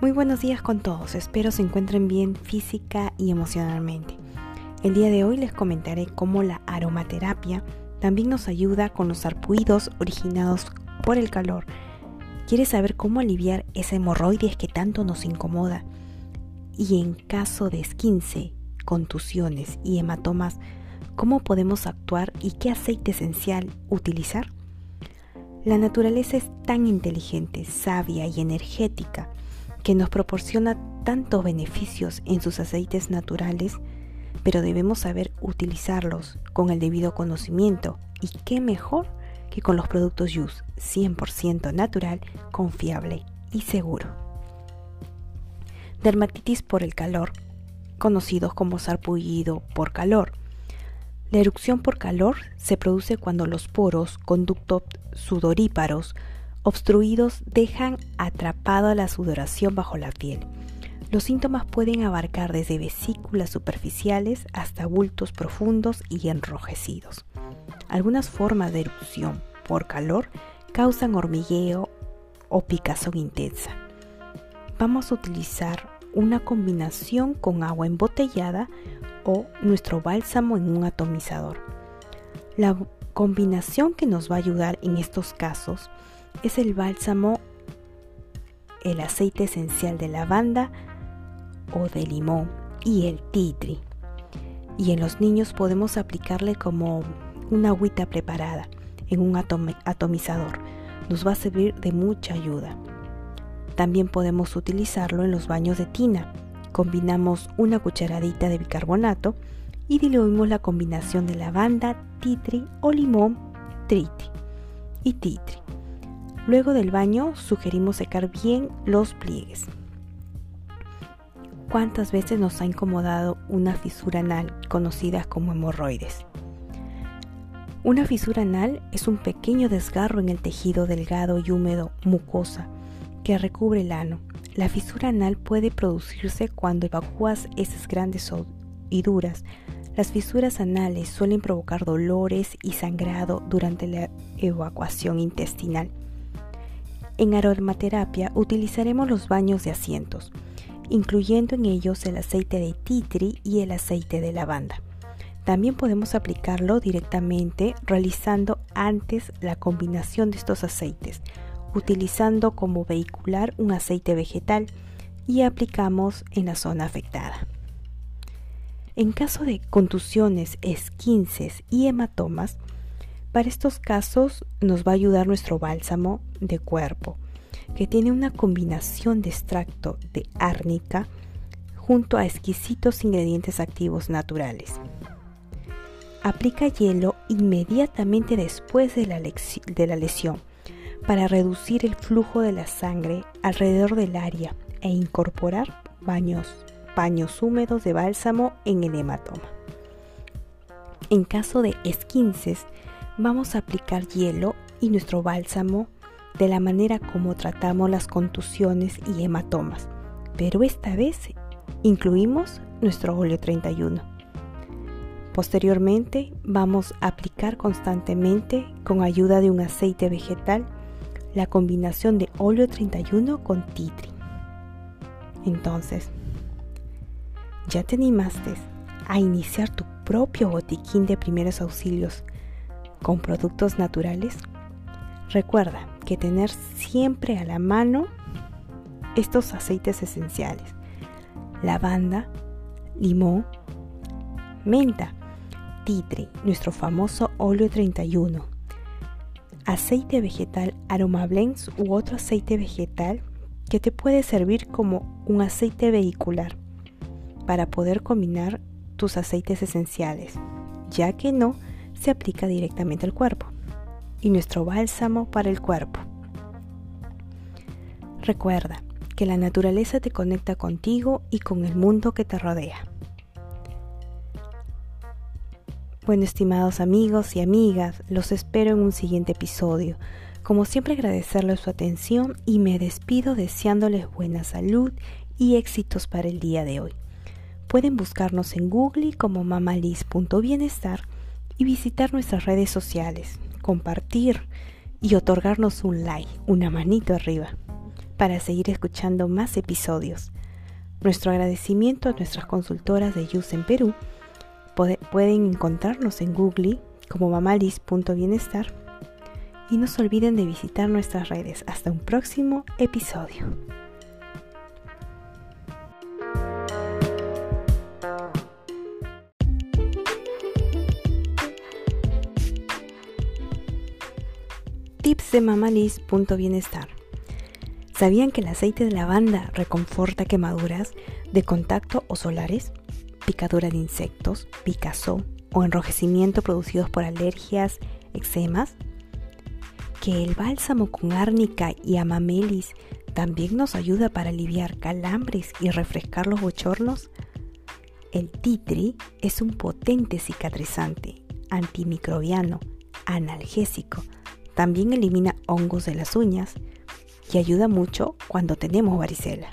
Muy buenos días con todos, espero se encuentren bien física y emocionalmente. El día de hoy les comentaré cómo la aromaterapia también nos ayuda con los arpuidos originados por el calor. ¿Quieres saber cómo aliviar esa hemorroides que tanto nos incomoda? Y en caso de esquince, contusiones y hematomas, ¿cómo podemos actuar y qué aceite esencial utilizar? La naturaleza es tan inteligente, sabia y energética que nos proporciona tantos beneficios en sus aceites naturales, pero debemos saber utilizarlos con el debido conocimiento y qué mejor que con los productos Yus 100% natural, confiable y seguro. Dermatitis por el calor, conocidos como sarpullido por calor. La erupción por calor se produce cuando los poros, conductos sudoríparos, obstruidos dejan atrapada la sudoración bajo la piel. Los síntomas pueden abarcar desde vesículas superficiales hasta bultos profundos y enrojecidos. Algunas formas de erupción por calor causan hormigueo o picazón intensa. Vamos a utilizar una combinación con agua embotellada o nuestro bálsamo en un atomizador. La combinación que nos va a ayudar en estos casos es el bálsamo, el aceite esencial de lavanda o de limón y el titri. Y en los niños podemos aplicarle como una agüita preparada en un atomizador. Nos va a servir de mucha ayuda. También podemos utilizarlo en los baños de tina. Combinamos una cucharadita de bicarbonato y diluimos la combinación de lavanda, titri o limón, triti y titri. Luego del baño sugerimos secar bien los pliegues. ¿Cuántas veces nos ha incomodado una fisura anal conocida como hemorroides? Una fisura anal es un pequeño desgarro en el tejido delgado y húmedo mucosa que recubre el ano. La fisura anal puede producirse cuando evacúas heces grandes y duras. Las fisuras anales suelen provocar dolores y sangrado durante la evacuación intestinal. En aromaterapia utilizaremos los baños de asientos, incluyendo en ellos el aceite de titri y el aceite de lavanda. También podemos aplicarlo directamente realizando antes la combinación de estos aceites, utilizando como vehicular un aceite vegetal y aplicamos en la zona afectada. En caso de contusiones, esquinces y hematomas, para estos casos nos va a ayudar nuestro bálsamo de cuerpo, que tiene una combinación de extracto de árnica junto a exquisitos ingredientes activos naturales. Aplica hielo inmediatamente después de la, lesión para reducir el flujo de la sangre alrededor del área e incorporar baños, paños húmedos de bálsamo en el hematoma. En caso de esquinces, vamos a aplicar hielo y nuestro bálsamo de la manera como tratamos las contusiones y hematomas, pero esta vez incluimos nuestro óleo 31. Posteriormente vamos a aplicar constantemente con ayuda de un aceite vegetal la combinación de óleo 31 con titri. Entonces, ¿ya te animaste a iniciar tu propio botiquín de primeros auxilios con productos naturales? Recuerda que tener siempre a la mano estos aceites esenciales. Lavanda, limón, menta, titre, nuestro famoso óleo 31, aceite vegetal Aroma Blends u otro aceite vegetal que te puede servir como un aceite vehicular para poder combinar tus aceites esenciales, ya que no se aplica directamente al cuerpo, y nuestro bálsamo para el cuerpo. Recuerda que la naturaleza te conecta contigo y con el mundo que te rodea. Bueno, estimados amigos y amigas, los espero en un siguiente episodio. Como siempre agradecerles su atención y me despido deseándoles buena salud y éxitos para el día de hoy. Pueden buscarnos en Google como mamalis.bienestar y visitar nuestras redes sociales, compartir y otorgarnos un like, una manito arriba. para seguir escuchando más episodios. Nuestro agradecimiento a nuestras consultoras de YUS en Perú. pueden encontrarnos en Google como mamalis.bienestar y no se olviden de visitar nuestras redes. Hasta un próximo episodio. Tips de mamalis.bienestar. ¿Sabían que el aceite de lavanda reconforta quemaduras de contacto o solares, picadura de insectos, picazón o enrojecimiento producidos por alergias, eczemas? ¿Que el bálsamo con árnica y amamelis también nos ayuda para aliviar calambres y refrescar los bochornos? El titri es un potente cicatrizante, antimicrobiano, analgésico, también elimina hongos de las uñas, y ayuda mucho cuando tenemos varicela.